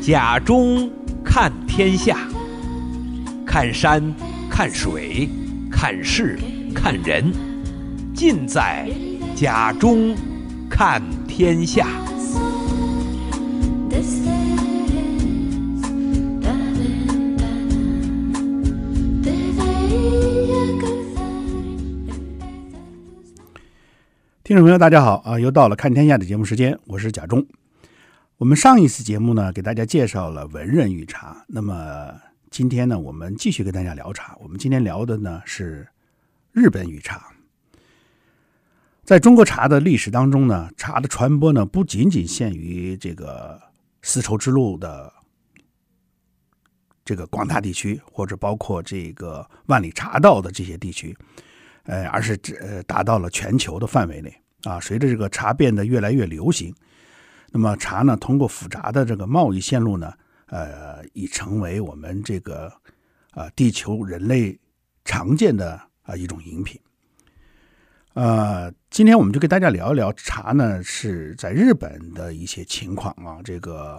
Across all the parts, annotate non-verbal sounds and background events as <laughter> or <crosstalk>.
甲中看天下，看山，看水，看事，看人，尽在甲中看天下。听众朋友，大家好啊！又到了看天下的节目时间，我是贾中。我们上一次节目呢，给大家介绍了文人与茶。那么今天呢，我们继续跟大家聊茶。我们今天聊的呢是日本与茶。在中国茶的历史当中呢，茶的传播呢不仅仅限于这个丝绸之路的这个广大地区，或者包括这个万里茶道的这些地区，呃，而是呃达到了全球的范围内啊。随着这个茶变得越来越流行。那么茶呢，通过复杂的这个贸易线路呢，呃，已成为我们这个啊、地球人类常见的啊、一种饮品。呃，今天我们就跟大家聊一聊茶呢，是在日本的一些情况啊。这个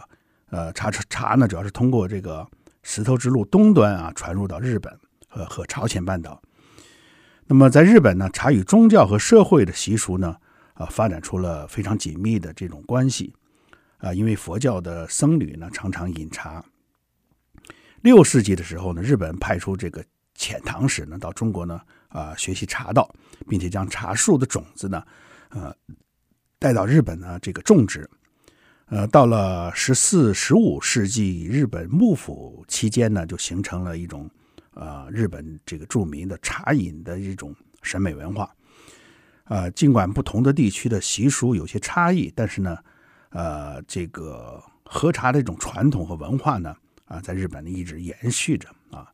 呃，茶茶呢，主要是通过这个丝绸之路东端啊传入到日本和和朝鲜半岛。那么在日本呢，茶与宗教和社会的习俗呢，啊、发展出了非常紧密的这种关系。啊，因为佛教的僧侣呢常常饮茶。六世纪的时候呢，日本派出这个遣唐使呢到中国呢啊学习茶道，并且将茶树的种子呢呃带到日本呢这个种植。呃，到了十四、十五世纪，日本幕府期间呢，就形成了一种、呃、日本这个著名的茶饮的一种审美文化。啊、呃，尽管不同的地区的习俗有些差异，但是呢。呃，这个喝茶的这种传统和文化呢，啊，在日本呢一直延续着啊。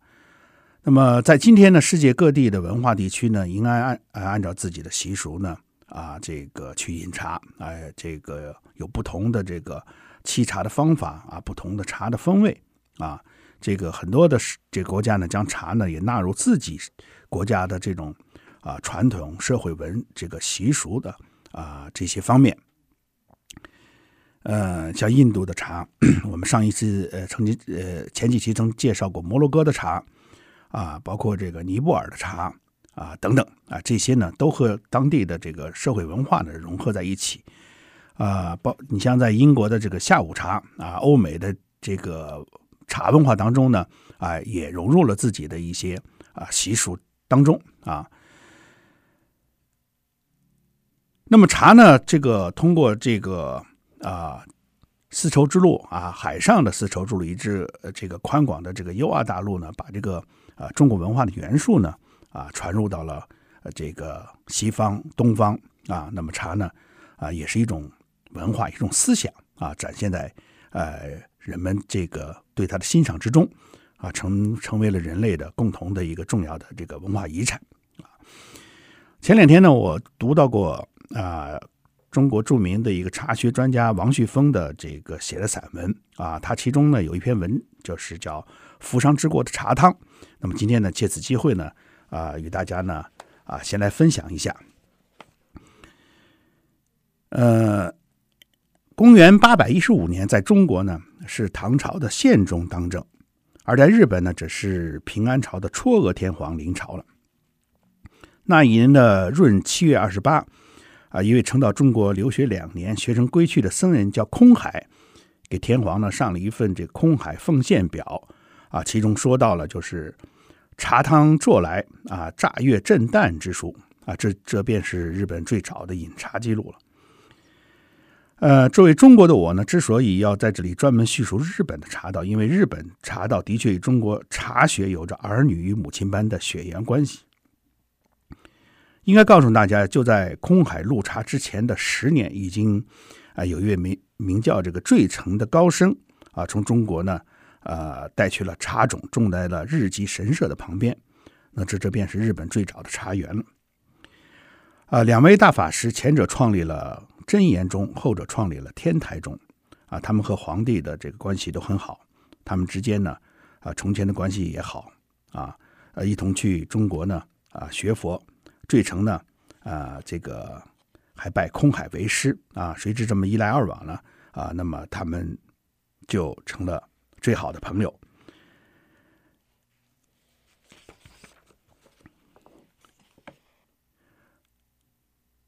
那么，在今天呢，世界各地的文化地区呢，应该按按照自己的习俗呢，啊，这个去饮茶，哎，这个有不同的这个沏茶的方法啊，不同的茶的风味啊，这个很多的这个国家呢，将茶呢也纳入自己国家的这种啊传统社会文这个习俗的啊这些方面。呃，像印度的茶，<coughs> 我们上一次呃曾经呃前几期曾介绍过摩洛哥的茶，啊，包括这个尼泊尔的茶啊等等啊，这些呢都和当地的这个社会文化呢融合在一起，啊，包你像在英国的这个下午茶啊，欧美的这个茶文化当中呢，啊，也融入了自己的一些啊习俗当中啊。那么茶呢，这个通过这个。啊，丝绸之路啊，海上的丝绸之路一至这个宽广的这个欧亚大陆呢，把这个啊中国文化的元素呢啊传入到了这个西方东方啊。那么茶呢啊也是一种文化，一种思想啊，展现在呃人们这个对它的欣赏之中啊，成成为了人类的共同的一个重要的这个文化遗产啊。前两天呢，我读到过啊。中国著名的一个茶学专家王旭峰的这个写的散文啊，他其中呢有一篇文就是叫《扶桑之国的茶汤》。那么今天呢，借此机会呢，啊，与大家呢啊先来分享一下。呃，公元八百一十五年，在中国呢是唐朝的宪宗当政，而在日本呢，只是平安朝的嵯峨天皇临朝了。那一年的闰七月二十八。啊，一位曾到中国留学两年、学成归去的僧人叫空海，给天皇呢上了一份这空海奉献表啊，其中说到了就是茶汤作来啊，乍月震旦之书啊，这这便是日本最早的饮茶记录了。呃，作为中国的我呢，之所以要在这里专门叙述日本的茶道，因为日本茶道的确与中国茶学有着儿女与母亲般的血缘关系。应该告诉大家，就在空海入茶之前的十年，已经啊有一位名名叫这个坠城的高僧啊，从中国呢呃带去了茶种，种在了日吉神社的旁边。那这这便是日本最早的茶园了。啊，两位大法师，前者创立了真言宗，后者创立了天台宗。啊，他们和皇帝的这个关系都很好，他们之间呢啊从前的关系也好啊。呃，一同去中国呢啊学佛，坠成呢啊这个还拜空海为师啊。谁知这么一来二往呢啊，那么他们就成了最好的朋友。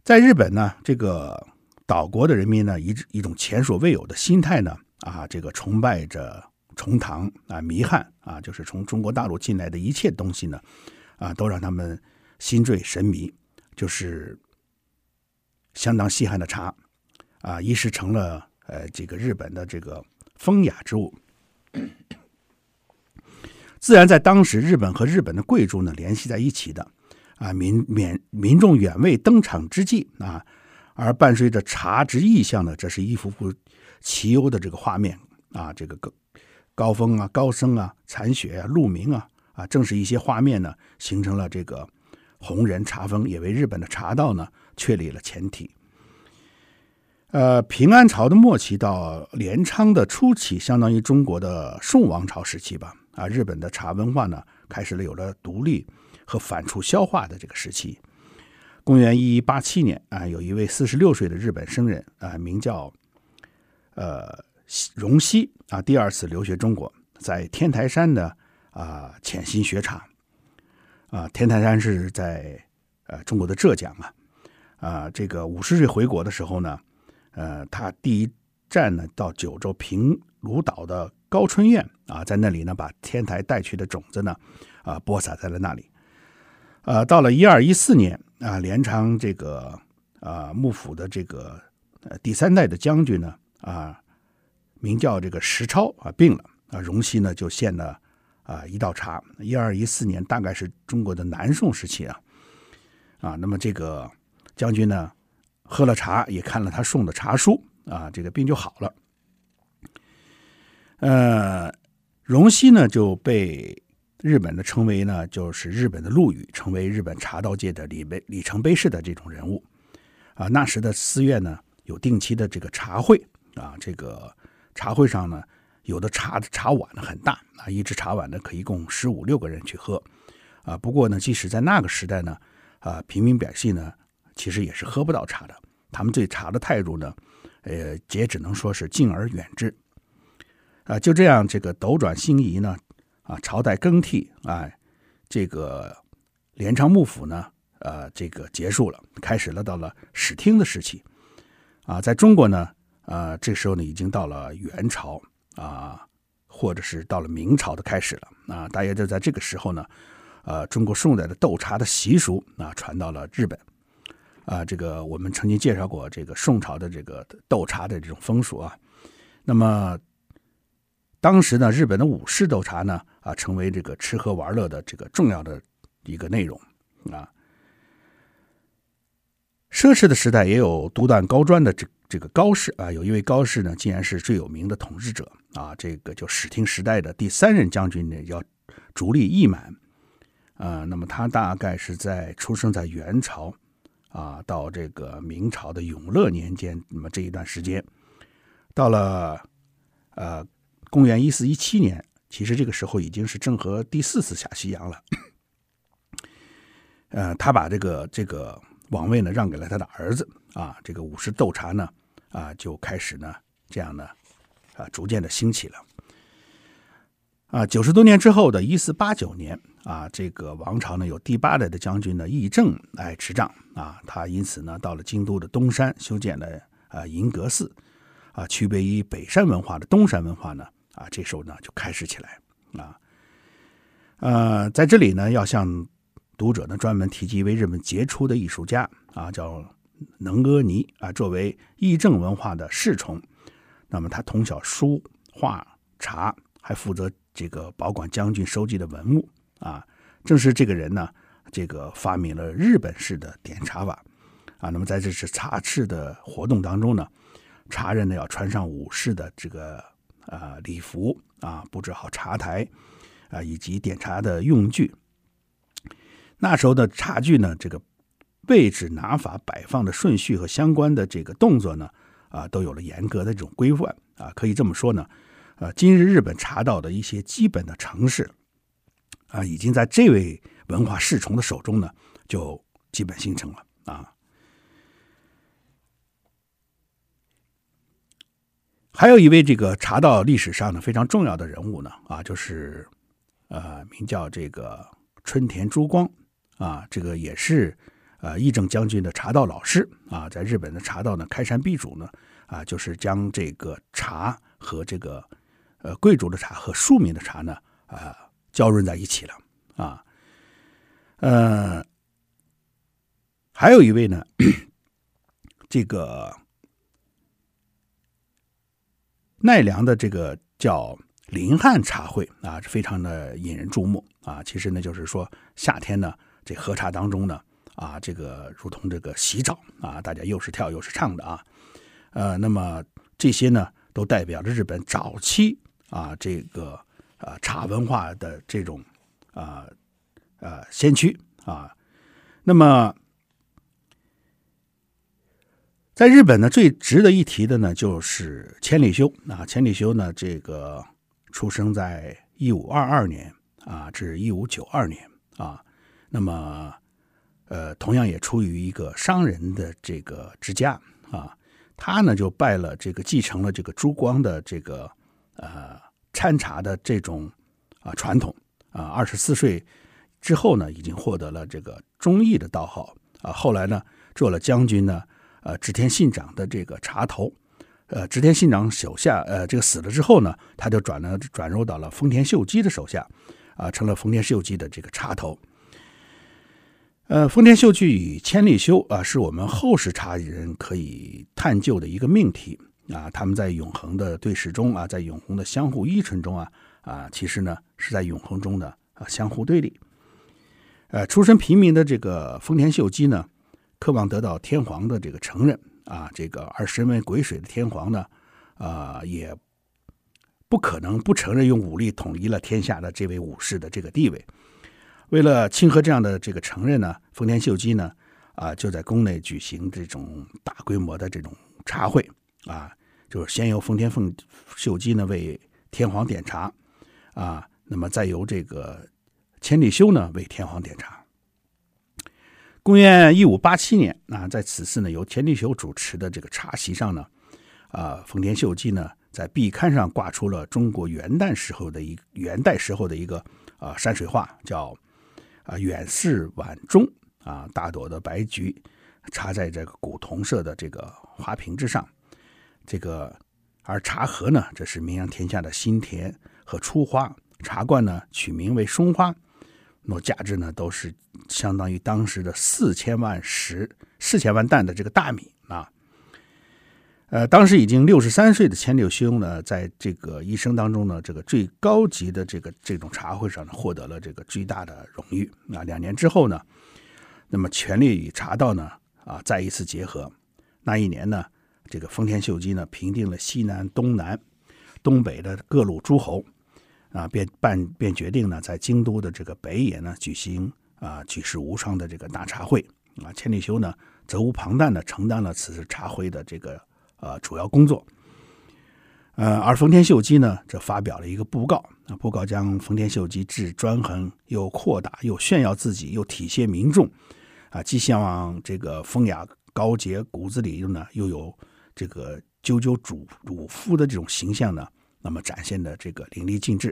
在日本呢，这个岛国的人民呢，一一种前所未有的心态呢，啊，这个崇拜着重唐啊，弥汉啊，就是从中国大陆进来的一切东西呢，啊，都让他们心醉神迷，就是相当稀罕的茶，啊，一时成了呃这个日本的这个风雅之物。<coughs> 自然在当时，日本和日本的贵族呢联系在一起的。啊，民免民众远未登场之际啊，而伴随着茶之意象呢，这是一幅幅奇优的这个画面啊，这个高高峰啊、高僧啊、残雪啊、鹿鸣啊啊，正是一些画面呢，形成了这个红人茶风，也为日本的茶道呢确立了前提。呃，平安朝的末期到镰仓的初期，相当于中国的宋王朝时期吧。啊，日本的茶文化呢，开始了有了独立。和反刍消化的这个时期，公元一一八七年啊，有一位四十六岁的日本僧人啊，名叫呃荣西啊，第二次留学中国，在天台山呢啊潜心学茶啊。天台山是在呃中国的浙江啊啊，这个五十岁回国的时候呢，呃，他第一站呢到九州平芦岛的高春院啊，在那里呢把天台带去的种子呢啊播撒在了那里。呃，到了一二一四年啊，镰仓这个啊幕府的这个呃第三代的将军呢啊，名叫这个石超啊病了啊，荣西呢就献了啊一道茶。一二一四年大概是中国的南宋时期啊啊，那么这个将军呢喝了茶，也看了他送的茶书啊，这个病就好了。呃，荣西呢就被。日本的称为呢，就是日本的陆羽，成为日本茶道界的里里程碑式的这种人物啊。那时的寺院呢，有定期的这个茶会啊，这个茶会上呢，有的茶茶碗呢很大啊，一只茶碗呢可以供十五六个人去喝啊。不过呢，即使在那个时代呢，啊，平民百姓呢，其实也是喝不到茶的。他们对茶的态度呢，呃，也只能说是敬而远之啊。就这样，这个斗转星移呢。啊，朝代更替啊，这个镰仓幕府呢，呃，这个结束了，开始了到了室町的时期，啊，在中国呢，啊，这时候呢，已经到了元朝啊，或者是到了明朝的开始了。啊，大约就在这个时候呢，呃，中国宋代的斗茶的习俗啊，传到了日本，啊，这个我们曾经介绍过这个宋朝的这个斗茶的这种风俗啊，那么。当时呢，日本的武士斗茶呢，啊，成为这个吃喝玩乐的这个重要的一个内容啊。奢侈的时代也有独断高专的这这个高士啊，有一位高士呢，竟然是最有名的统治者啊，这个就室町时代的第三任将军呢，叫足利义满啊。那么他大概是在出生在元朝啊，到这个明朝的永乐年间，那么这一段时间，到了呃。公元一四一七年，其实这个时候已经是郑和第四次下西洋了。<coughs> 呃，他把这个这个王位呢让给了他的儿子啊，这个武士斗茶呢啊就开始呢这样呢啊逐渐的兴起了。啊，九十多年之后的一四八九年啊，这个王朝呢有第八代的将军呢义政来执掌啊，他因此呢到了京都的东山修建了啊银阁寺啊，区别于北山文化的东山文化呢。啊，这时候呢就开始起来啊，呃，在这里呢要向读者呢专门提及一位日本杰出的艺术家啊，叫能阿尼啊，作为义政文化的侍从，那么他通晓书画茶，还负责这个保管将军收集的文物啊。正是这个人呢，这个发明了日本式的点茶法啊。那么在这次茶事的活动当中呢，茶人呢要穿上武士的这个。啊，礼服啊，布置好茶台啊，以及点茶的用具。那时候的茶具呢，这个位置、拿法、摆放的顺序和相关的这个动作呢，啊，都有了严格的这种规范啊。可以这么说呢，呃，今日日本茶道的一些基本的程式啊，已经在这位文化侍从的手中呢，就基本形成了啊。还有一位这个茶道历史上呢非常重要的人物呢，啊，就是呃，名叫这个春田珠光啊，这个也是呃义正将军的茶道老师啊，在日本的茶道呢开山鼻祖呢，啊，就是将这个茶和这个呃贵族的茶和庶民的茶呢啊交融在一起了啊，呃，还有一位呢，<coughs> 这个。奈良的这个叫林汉茶会啊，非常的引人注目啊。其实呢，就是说夏天呢，这喝茶当中呢，啊，这个如同这个洗澡啊，大家又是跳又是唱的啊。呃，那么这些呢，都代表着日本早期啊，这个啊茶文化的这种啊呃先驱啊。那么。在日本呢，最值得一提的呢，就是千里修啊。千里修呢，这个出生在一五二二年啊，至一五九二年啊。那么，呃，同样也出于一个商人的这个之家啊。他呢，就拜了这个，继承了这个珠光的这个呃参茶的这种啊传统啊。二十四岁之后呢，已经获得了这个忠义的道号啊。后来呢，做了将军呢。呃，织田信长的这个茶头，呃，织田信长手下，呃，这个死了之后呢，他就转了转入到了丰田秀吉的手下，啊，成了丰田秀吉的这个茶头。呃，丰田秀吉与千利休啊，是我们后世茶人可以探究的一个命题啊。他们在永恒的对视中啊，在永恒的相互依存中啊，啊，其实呢是在永恒中的啊相互对立。呃，出身平民的这个丰田秀吉呢。渴望得到天皇的这个承认啊，这个而身为癸水的天皇呢，啊，也不可能不承认用武力统一了天下的这位武士的这个地位。为了庆贺这样的这个承认呢，丰田秀吉呢，啊，就在宫内举行这种大规模的这种茶会啊，就是先由丰田奉秀吉呢为天皇点茶啊，那么再由这个千利休呢为天皇点茶。公元一五八七年啊，在此次呢由千利休主持的这个茶席上呢，啊，丰田秀吉呢在壁龛上挂出了中国元代时候的一元代时候的一个啊山水画，叫啊远视晚钟啊，大朵的白菊插在这个古铜色的这个花瓶之上，这个而茶盒呢，这是名扬天下的新田和出花，茶罐呢取名为松花。那价值呢，都是相当于当时的四千万石、四千万担的这个大米啊。呃，当时已经六十三岁的千利休呢，在这个一生当中呢，这个最高级的这个这种茶会上呢，获得了这个巨大的荣誉啊。两年之后呢，那么权力与茶道呢啊再一次结合。那一年呢，这个丰田秀吉呢平定了西南、东南、东北的各路诸侯。啊，便办便决定呢，在京都的这个北野呢举行啊举世无双的这个大茶会啊。千里修呢责无旁贷的承担了此次茶会的这个呃主要工作。呃，而丰田秀吉呢，则发表了一个布告啊，布告将丰田秀吉既专横又扩大又炫耀自己又体贴民众啊，既向往这个风雅高洁，骨子里又呢又有这个赳赳主主夫的这种形象呢，那么展现的这个淋漓尽致。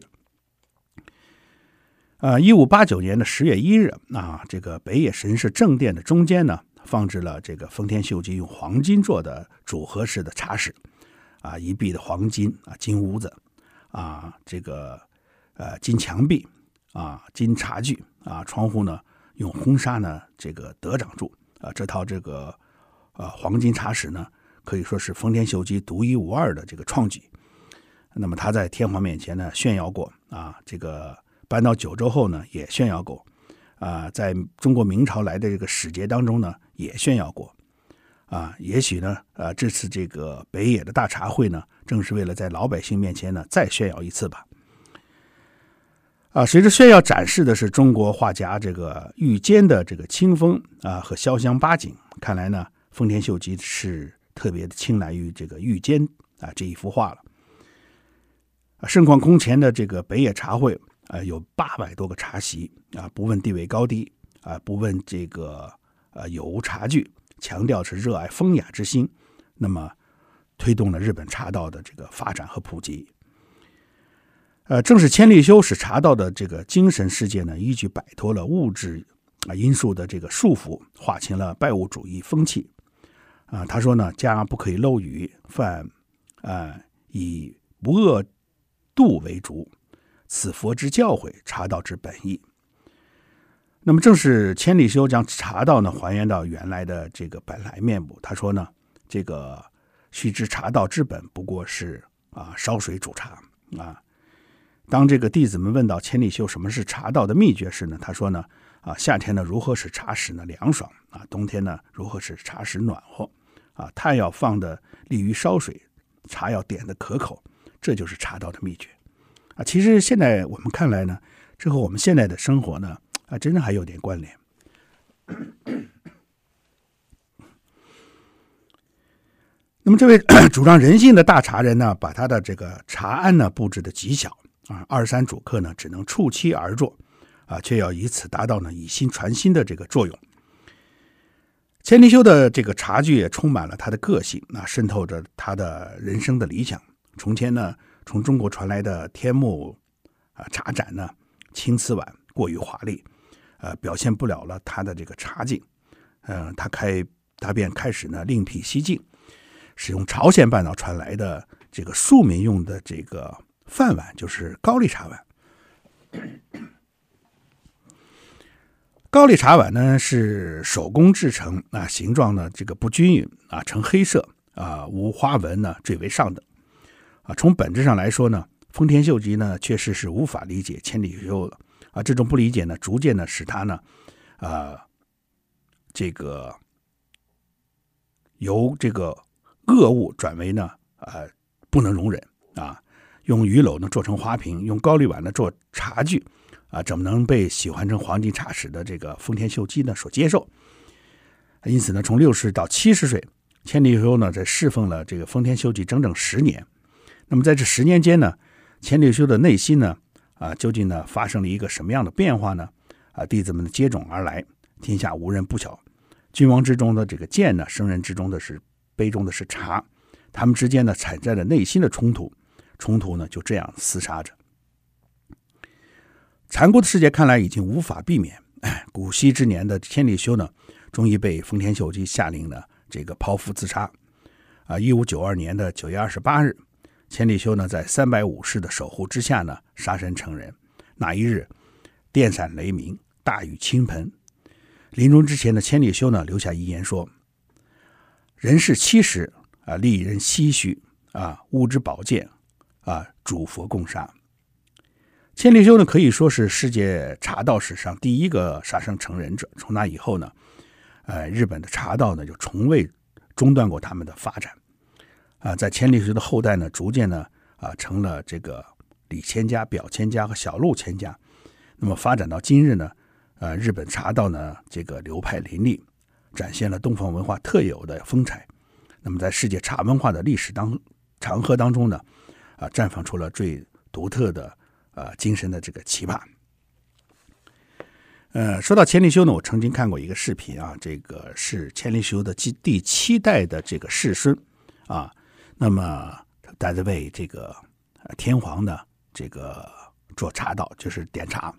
呃，一五八九年的十月一日啊，这个北野神社正殿的中间呢，放置了这个丰田秀吉用黄金做的组合式的茶室，啊，一壁的黄金啊，金屋子，啊，这个呃金墙壁，啊，金茶具，啊，窗户呢用红纱呢这个得掌住，啊，这套这个呃黄金茶室呢，可以说是丰田秀吉独一无二的这个创举。那么他在天皇面前呢炫耀过啊，这个。搬到九州后呢，也炫耀过，啊，在中国明朝来的这个使节当中呢，也炫耀过，啊，也许呢，呃，这次这个北野的大茶会呢，正是为了在老百姓面前呢再炫耀一次吧。啊，随着炫耀展示的是中国画家这个玉间的这个清风啊和潇湘八景，看来呢，丰田秀吉是特别的青睐于这个玉间啊这一幅画了。盛况空前的这个北野茶会。呃，有八百多个茶席啊，不问地位高低啊，不问这个呃有无茶具，强调是热爱风雅之心，那么推动了日本茶道的这个发展和普及。呃，正是千利休使茶道的这个精神世界呢，一举摆脱了物质啊因素的这个束缚，划清了拜物主义风气。啊，他说呢，家不可以漏雨，饭啊以不饿度为主。此佛之教诲，茶道之本意。那么，正是千里修将茶道呢还原到原来的这个本来面目。他说呢，这个须知茶道之本不过是啊烧水煮茶啊。当这个弟子们问到千里修什么是茶道的秘诀时呢，他说呢啊夏天呢如何使茶室呢凉爽啊，冬天呢如何使茶室暖和啊，炭要放的利于烧水，茶要点的可口，这就是茶道的秘诀。啊，其实现在我们看来呢，这和我们现在的生活呢，啊，真的还有点关联。那么，这位 <coughs> 主张人性的大茶人呢，把他的这个茶庵呢布置的极小啊，二三主客呢只能触膝而坐，啊，却要以此达到呢以心传心的这个作用。千利休的这个茶具也充满了他的个性，啊，渗透着他的人生的理想。从前呢。从中国传来的天目啊茶盏呢，青瓷碗过于华丽，呃，表现不了了他的这个茶境。嗯、呃，他开他便开始呢另辟蹊径，使用朝鲜半岛传来的这个庶民用的这个饭碗，就是高丽茶碗。<coughs> 高丽茶碗呢是手工制成啊，形状呢这个不均匀啊，呈黑色啊，无花纹呢最为上等。啊，从本质上来说呢，丰田秀吉呢确实是无法理解千利休的啊，这种不理解呢，逐渐的使他呢，啊，这个由这个恶物转为呢，啊，不能容忍啊，用鱼篓呢做成花瓶，用高丽碗呢做茶具，啊，怎么能被喜欢成黄金茶匙的这个丰田秀吉呢所接受？因此呢，从六十到七十岁，千利休呢在侍奉了这个丰田秀吉整整十年。那么在这十年间呢，千利休的内心呢，啊，究竟呢发生了一个什么样的变化呢？啊，弟子们接踵而来，天下无人不晓。君王之中的这个剑呢，圣人之中的是杯中的是茶，他们之间呢产生了内心的冲突，冲突呢就这样厮杀着。残酷的世界看来已经无法避免。古稀之年的千利休呢，终于被丰田秀吉下令呢这个剖腹自杀。啊，一五九二年的九月二十八日。千里修呢，在三百武士的守护之下呢，杀身成仁。那一日，电闪雷鸣，大雨倾盆。临终之前的千里修呢，留下遗言说：“人世七十啊，利人唏嘘啊，物之宝剑啊，主佛共杀。”千里修呢，可以说是世界茶道史上第一个杀身成仁者。从那以后呢，呃，日本的茶道呢，就从未中断过他们的发展。啊，在千利休的后代呢，逐渐呢啊成了这个李千家、表千家和小路千家。那么发展到今日呢，呃，日本茶道呢这个流派林立，展现了东方文化特有的风采。那么在世界茶文化的历史当长河当中呢，啊，绽放出了最独特的呃精神的这个奇葩。呃，说到千利休呢，我曾经看过一个视频啊，这个是千利休的第第七代的这个世孙啊。那么，他在为这个天皇呢，这个做茶道，就是点茶。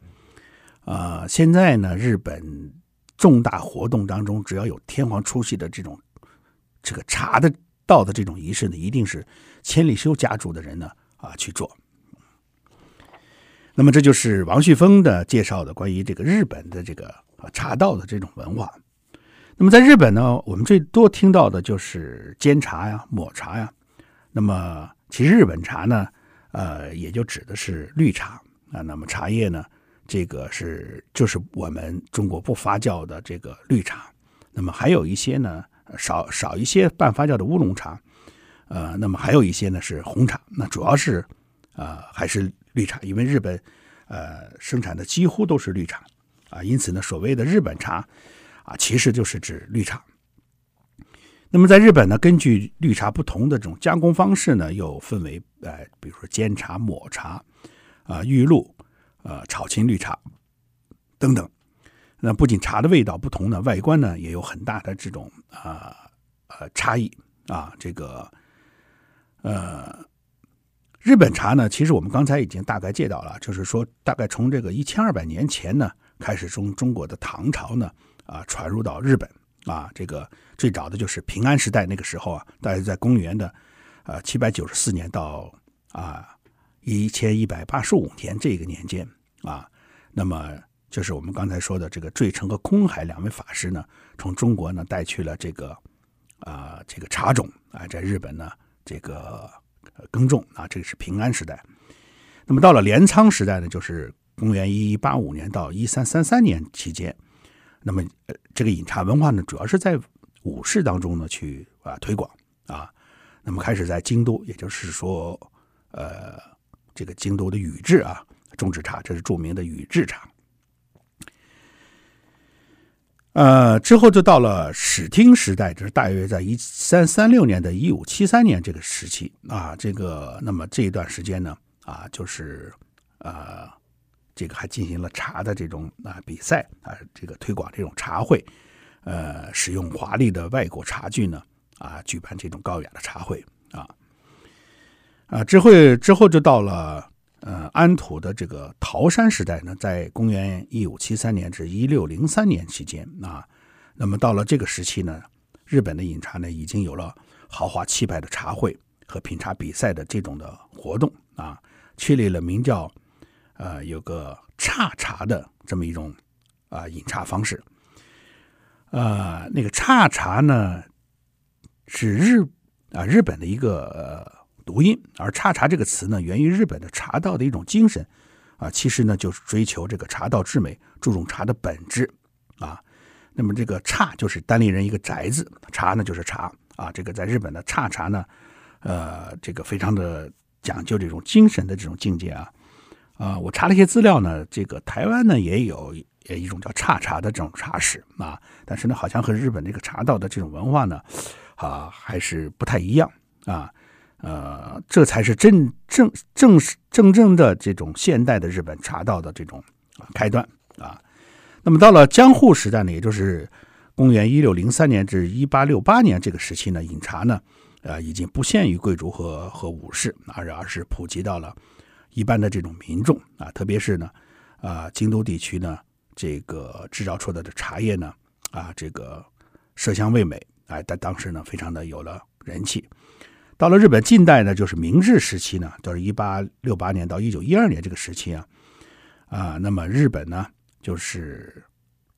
呃，现在呢，日本重大活动当中，只要有天皇出席的这种这个茶的道的这种仪式呢，一定是千利休家族的人呢啊去做。那么，这就是王旭峰的介绍的关于这个日本的这个茶道的这种文化。那么，在日本呢，我们最多听到的就是煎茶呀、抹茶呀。那么，其实日本茶呢，呃，也就指的是绿茶啊。那么茶叶呢，这个是就是我们中国不发酵的这个绿茶。那么还有一些呢，少少一些半发酵的乌龙茶，呃，那么还有一些呢是红茶。那主要是啊、呃、还是绿茶，因为日本呃生产的几乎都是绿茶啊，因此呢，所谓的日本茶啊，其实就是指绿茶。那么在日本呢，根据绿茶不同的这种加工方式呢，又分为呃，比如说煎茶、抹茶、啊、玉露、呃炒青绿茶等等。那不仅茶的味道不同呢，外观呢也有很大的这种啊，呃差异啊。这个呃，日本茶呢，其实我们刚才已经大概介绍了，就是说大概从这个一千二百年前呢开始，从中国的唐朝呢啊传入到日本啊，这个最早的就是平安时代那个时候啊，大概在公元的呃七百九十四年到啊一千一百八十五年这个年间啊，那么。就是我们刚才说的这个坠城和空海两位法师呢，从中国呢带去了这个啊、这个茶种啊，在日本呢这个耕种啊，这个是平安时代。那么到了镰仓时代呢，就是公元一一八五年到一三三三年期间。那么这个饮茶文化呢，主要是在武士当中呢去啊推广啊。那么开始在京都，也就是说呃这个京都的宇治啊种植茶，这是著名的宇治茶。呃，之后就到了室町时代，就是大约在一三三六年的一五七三年这个时期啊，这个那么这一段时间呢，啊，就是呃，这个还进行了茶的这种啊比赛啊，这个推广这种茶会，呃，使用华丽的外国茶具呢，啊，举办这种高雅的茶会啊，啊，之后之后就到了。呃，安土的这个桃山时代呢，在公元一五七三年至一六零三年期间啊，那么到了这个时期呢，日本的饮茶呢已经有了豪华气派的茶会和品茶比赛的这种的活动啊，确立了名叫呃有个剉茶的这么一种啊饮茶方式。呃，那个剉茶呢是日啊日本的一个。呃读音，而“剉茶”这个词呢，源于日本的茶道的一种精神，啊，其实呢就是追求这个茶道之美，注重茶的本质，啊，那么这个“剉”就是单立人一个“宅”字，“茶”呢就是茶，啊，这个在日本的剉茶呢，呃，这个非常的讲究这种精神的这种境界啊，啊，我查了一些资料呢，这个台湾呢也有也一种叫“茶茶”的这种茶室啊，但是呢，好像和日本这个茶道的这种文化呢，啊，还是不太一样啊。呃，这才是真正正是真正的这种现代的日本茶道的这种开端啊。那么到了江户时代呢，也就是公元一六零三年至一八六八年这个时期呢，饮茶呢，呃，已经不限于贵族和和武士，而而是普及到了一般的这种民众啊，特别是呢，啊，京都地区呢，这个制造出来的茶叶呢，啊，这个色香味美，哎，在当时呢，非常的有了人气。到了日本近代呢，就是明治时期呢，就是一八六八年到一九一二年这个时期啊，啊，那么日本呢，就是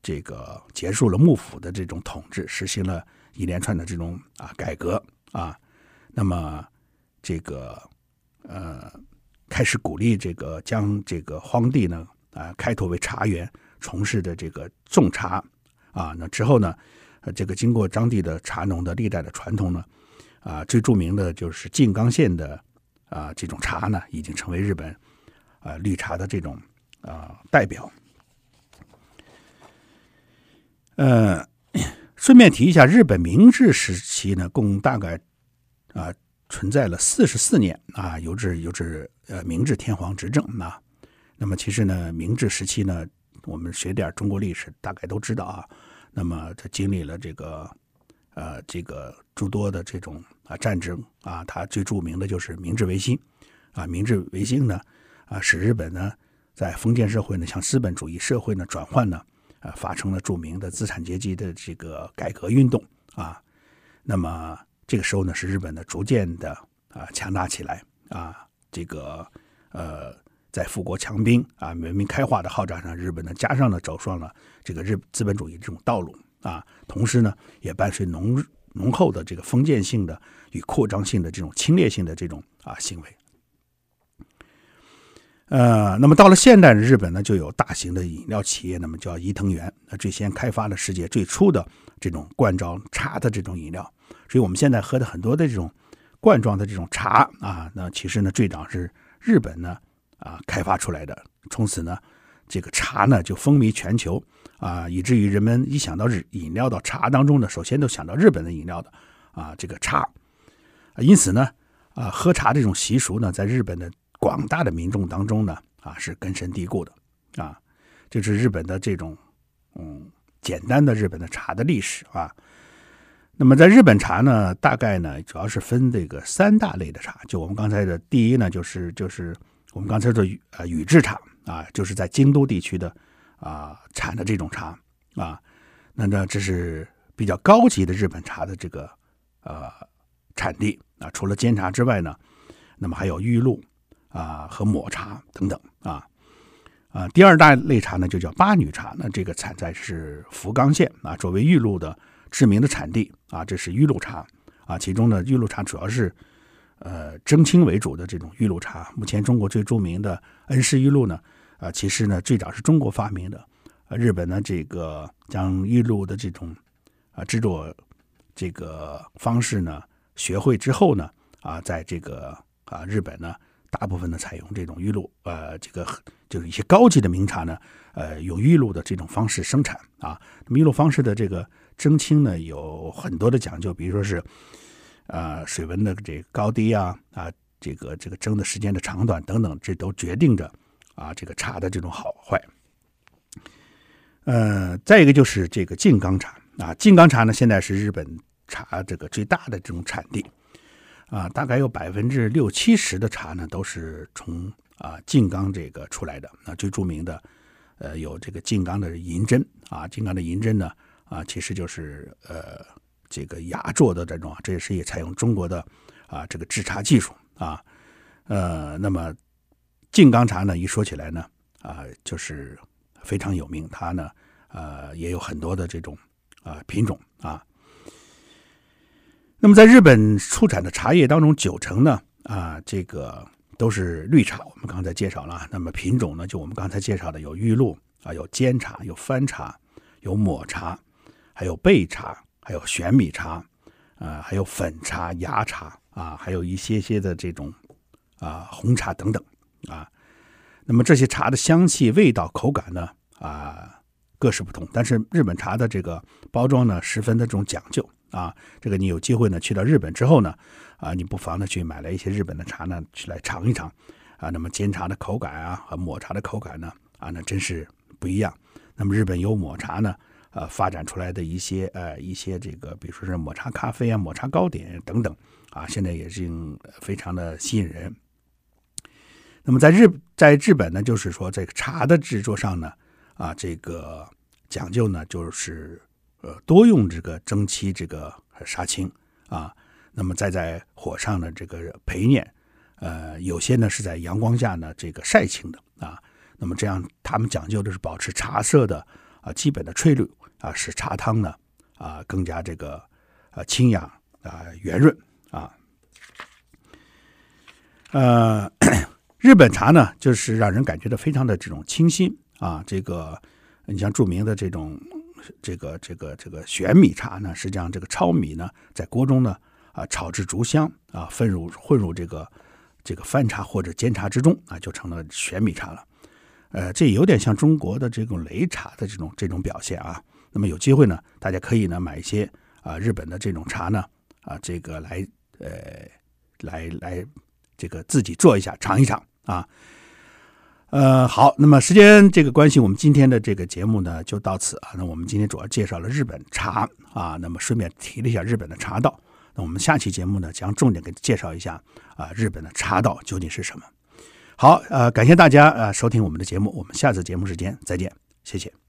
这个结束了幕府的这种统治，实行了一连串的这种啊改革啊，那么这个呃，开始鼓励这个将这个荒地呢啊开拓为茶园，从事的这个种茶啊，那之后呢，这个经过当地的茶农的历代的传统呢。啊，最著名的就是静冈县的啊这种茶呢，已经成为日本啊绿茶的这种啊代表。呃，顺便提一下，日本明治时期呢，共大概啊存在了四十四年啊，有至有至呃明治天皇执政啊。那么其实呢，明治时期呢，我们学点中国历史，大概都知道啊。那么他经历了这个。呃，这个诸多的这种啊战争啊，它最著名的就是明治维新啊。明治维新呢，啊，使日本呢在封建社会呢向资本主义社会呢转换呢，啊，发生了著名的资产阶级的这个改革运动啊。那么这个时候呢，是日本呢逐渐的啊强大起来啊。这个呃，在富国强兵啊、文明开化的号召上，日本呢加上了走上了这个日资本主义这种道路。啊，同时呢，也伴随浓浓厚的这个封建性的与扩张性的这种侵略性的这种啊行为。呃，那么到了现代的日本呢，就有大型的饮料企业，那么叫伊藤园，那最先开发了世界最初的这种罐装茶的这种饮料。所以我们现在喝的很多的这种罐装的这种茶啊，那其实呢，最早是日本呢啊开发出来的，从此呢。这个茶呢就风靡全球啊，以至于人们一想到日饮料到茶当中呢，首先都想到日本的饮料的啊，这个茶。因此呢，啊，喝茶这种习俗呢，在日本的广大的民众当中呢，啊，是根深蒂固的啊，这是日本的这种嗯简单的日本的茶的历史啊。那么在日本茶呢，大概呢主要是分这个三大类的茶，就我们刚才的第一呢，就是就是我们刚才说呃宇治茶啊，就是在京都地区的啊产的这种茶啊，那呢这是比较高级的日本茶的这个呃产地啊，除了煎茶之外呢，那么还有玉露。啊，和抹茶等等啊，啊，第二大类茶呢就叫八女茶，那这个产在是福冈县啊，作为玉露的知名的产地啊，这是玉露茶啊，其中呢玉露茶主要是呃蒸青为主的这种玉露茶。目前中国最著名的恩施玉露呢，啊，其实呢最早是中国发明的，日本呢这个将玉露的这种啊制作这个方式呢学会之后呢，啊，在这个啊日本呢。大部分呢采用这种玉露，呃，这个就是一些高级的名茶呢，呃，用玉露的这种方式生产啊。那么玉露方式的这个蒸青呢，有很多的讲究，比如说是，呃，水温的这个高低啊，啊，这个这个蒸的时间的长短等等，这都决定着啊这个茶的这种好坏。呃，再一个就是这个静冈茶啊，静冈茶呢现在是日本茶这个最大的这种产地。啊，大概有百分之六七十的茶呢，都是从啊静冈这个出来的。那最著名的，呃，有这个静冈的银针啊，静冈的银针呢，啊，其实就是呃这个雅作的这种，这也是也采用中国的啊这个制茶技术啊。呃，那么静冈茶呢，一说起来呢，啊，就是非常有名，它呢，呃，也有很多的这种啊品种啊。那么，在日本出产的茶叶当中，九成呢，啊，这个都是绿茶。我们刚才介绍了，那么品种呢，就我们刚才介绍的，有玉露啊，有煎茶，有翻茶，有抹茶，还有焙茶，还有玄米茶，啊，还有粉茶、芽茶啊，还有一些些的这种啊红茶等等啊。那么这些茶的香气、味道、口感呢，啊，各是不同。但是日本茶的这个包装呢，十分的这种讲究。啊，这个你有机会呢，去到日本之后呢，啊，你不妨呢去买来一些日本的茶呢，去来尝一尝，啊，那么煎茶的口感啊和抹茶的口感呢，啊，那真是不一样。那么日本有抹茶呢，呃，发展出来的一些呃一些这个，比如说是抹茶咖啡啊、抹茶糕点等等，啊，现在也是非常的吸引人。那么在日在日本呢，就是说这个茶的制作上呢，啊，这个讲究呢就是。呃，多用这个蒸汽这个杀青啊，那么再在火上呢这个焙炼，呃，有些呢是在阳光下呢这个晒青的啊，那么这样他们讲究的是保持茶色的啊基本的翠绿啊，使茶汤呢啊更加这个啊清雅啊圆润啊，呃，<clears throat> 日本茶呢就是让人感觉到非常的这种清新啊，这个你像著名的这种。这个这个这个玄米茶呢，实际上这个糙米呢，在锅中呢啊炒至竹香啊，混入混入这个这个番茶或者煎茶之中啊，就成了玄米茶了。呃，这有点像中国的这种擂茶的这种这种表现啊。那么有机会呢，大家可以呢买一些啊日本的这种茶呢啊，这个来呃来来这个自己做一下尝一尝啊。呃，好，那么时间这个关系，我们今天的这个节目呢就到此啊。那我们今天主要介绍了日本茶啊，那么顺便提了一下日本的茶道。那我们下期节目呢将重点给介绍一下啊，日本的茶道究竟是什么。好，呃，感谢大家呃收听我们的节目，我们下次节目时间再见，谢谢。